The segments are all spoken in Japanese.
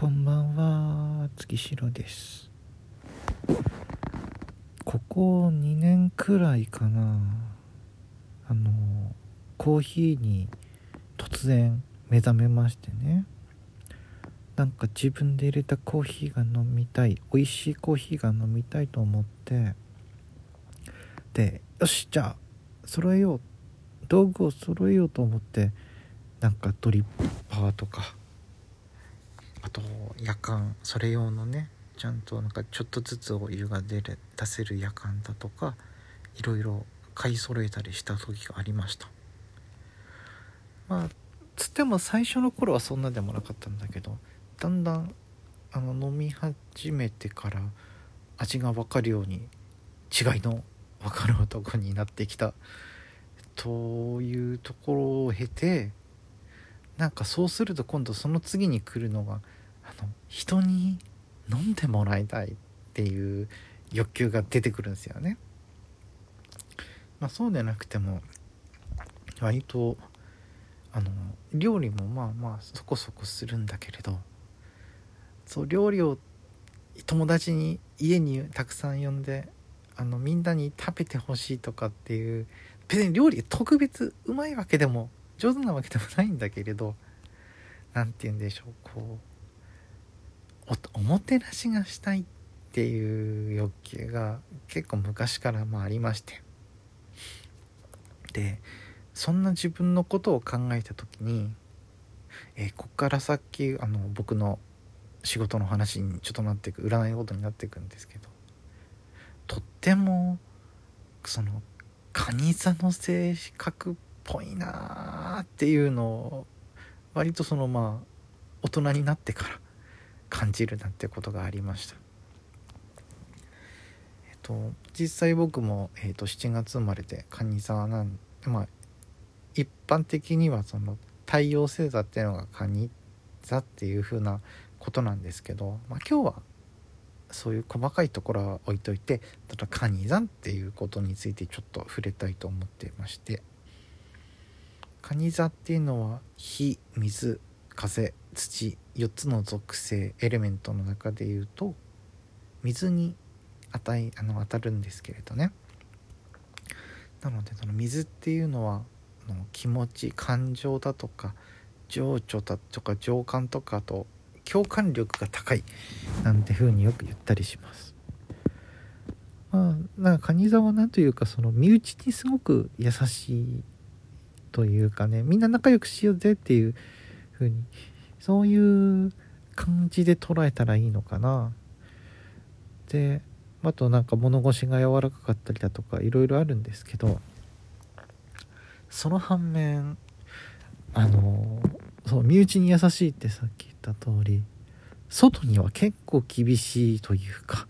こんばんは。月城です。ここ2年くらいかな。あのコーヒーに突然目覚めましてね。なんか自分で入れたコーヒーが飲みたい美味しいコーヒーが飲みたいと思って。でよしじゃあ揃えよう。道具を揃えようと思ってなんかドリッパーとかあと夜間それ用のねちゃんとなんかちょっとずつお湯が出る出せる夜間だとかいろいろ買い揃えたりした時がありました。まあつっても最初の頃はそんなでもなかったんだけどだんだんあの飲み始めてから味が分かるように違いの分かる男になってきた。というところを経てなんかそうすると今度その次に来るのがあの人に飲んでもらいたいっていう欲求が出てくるんですよね。まあ、そうでなくても割とあの料理もまあまあそこそこするんだけれどそう料理を友達に家にたくさん呼んであのみんなに食べてほしいとかっていう別に料理特別うまいわけでも上手なわけでもないんだけれど何て言うんでしょうこうおもてなしがしたいっていう欲求が結構昔からまあありまして。でそんな自分のことを考えた時に、えー、こっからさっきあの僕の仕事の話にちょっとなっていく占いことになっていくんですけどとってもその蟹座の性格っぽいなっていうのを割とそのまあ大人になってから感じるなんてことがありました。えっと実際僕も、えっと、7月生まれて蟹座なんまあ一般的にはその太陽星座っていうのが蟹座っていう風なことなんですけど、まあ、今日はそういう細かいところは置いといてただ蟹座っていうことについてちょっと触れたいと思ってまして蟹座っていうのは火水風土4つの属性エレメントの中でいうと水に値あの当たるんですけれどね。なのでその水っていうのはの気持ち感情だとか情緒だとか情感とかと共感力が高いなんて風によく言ったりします。まあなんか蟹座は何というかその身内にすごく優しいというかねみんな仲良くしようぜっていう風にそういう感じで捉えたらいいのかな。であとなんか物腰が柔らかかったりだとかいろいろあるんですけどその反面あのそう身内に優しいってさっき言った通り外には結構厳しいというか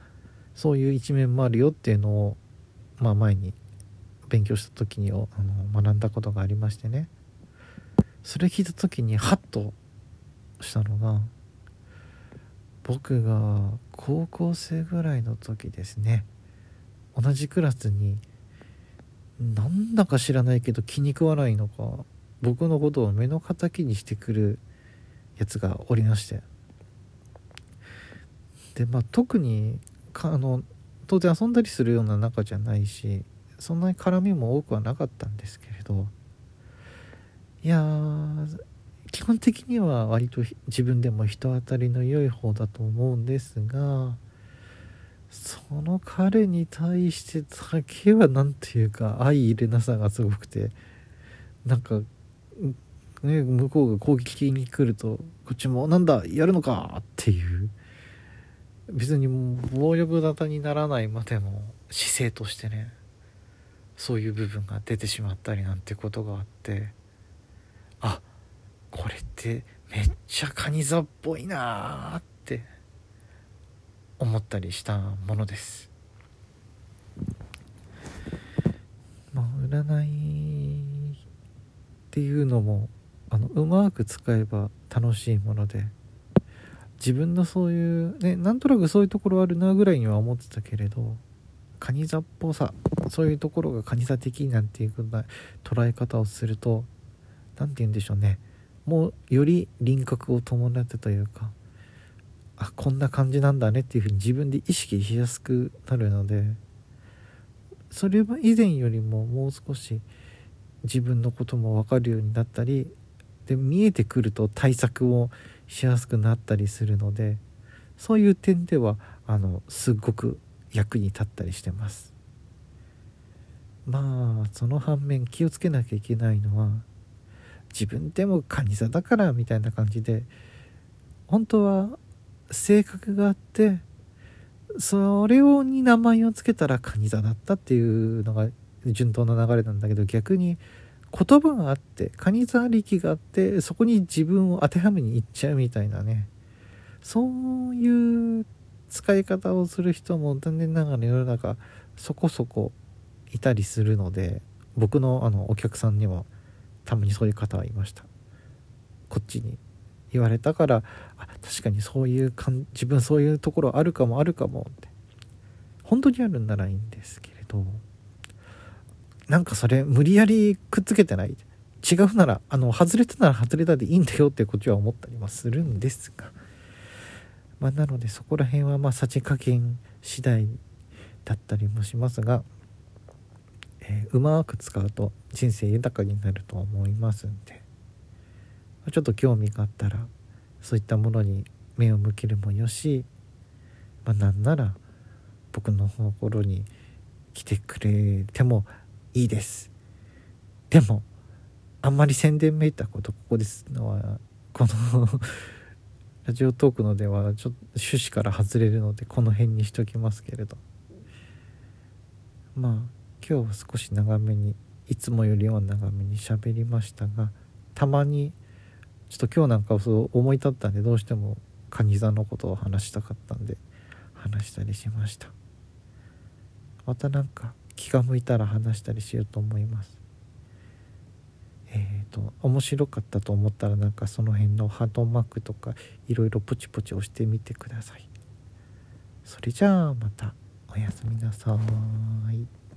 そういう一面もあるよっていうのをまあ前に勉強した時にあの学んだことがありましてね。それ聞いた時にハッとしたのが僕が高校生ぐらいの時ですね。同じクラスになんだか知らないけど気に食わないのか僕のことを目の敵にしてくるやつがおりまして。でまあ特にかあの当然遊んだりするような仲じゃないしそんなに絡みも多くはなかったんですけれどいや基本的には割と自分でも人当たりの良い方だと思うんですがその彼に対してだけは何ていうか相入れなさがすごくてなんか、ね、向こうが攻撃に来るとこっちも「なんだやるのか!」っていう別に暴力沙汰にならないまでも姿勢としてねそういう部分が出てしまったりなんてことがあってあこれってめっちゃカニ座っぽいなーって思ったりしたものです。まあ占いっていうのもあのうまく使えば楽しいもので自分のそういうねなんとなくそういうところあるなぐらいには思ってたけれどカニ座っぽさそういうところがカニ座的なんていうふうな捉え方をすると何て言うんでしょうね。もうより輪郭を伴ってというかあこんな感じなんだねっていうふうに自分で意識しやすくなるのでそれは以前よりももう少し自分のことも分かるようになったりで見えてくると対策をしやすくなったりするのでそういう点ではあのすっごく役に立ったりしてます。まあその反面気をつけなきゃいけないのは自分でもカニ座だからみたいな感じで本当は性格があってそれをに名前を付けたらカニ座だったっていうのが順当な流れなんだけど逆に言葉があってカニ座力があってそこに自分を当てはめにいっちゃうみたいなね。そういう使い方をする人も残念ながら世の中そこそこいたりするので僕のあのお客さんにもたまにそういう方はいました。こっちに言われたからあ確かにそういうかん自分そういうところあるかもあるかもって。本当にあるんならいいんですけれどなんかそれ無理やりくっつけてない？違うならあの外れてなら外れたでいいんだよってこっちは思ったりもするんですが。まあなのでそこら辺はまあさじ加減次第だったりもしますが、えー、うまく使うと人生豊かになると思いますんで。ちょっと興味があったらそういったものに目を向けるもよし、まあ、なんなら僕のところに来てくれてもいいです。でもあんまり宣伝めいたことここですのはこの ラジオトークのではちょっと趣旨から外れるのでこの辺にしときますけれど。まあ今日は少し長めにいつもよりは長めに喋りましたがたまにちょっと今日なんかそう思い立ったんでどうしてもカニ座のことを話したかったんで話したりしました。またなんか気が向いたら話したりしようと思います。えっ、ー、と面白かったと思ったらなんかその辺のハートマークとかいろいろポチポチ押してみてください。それじゃあまたおやすみなさい。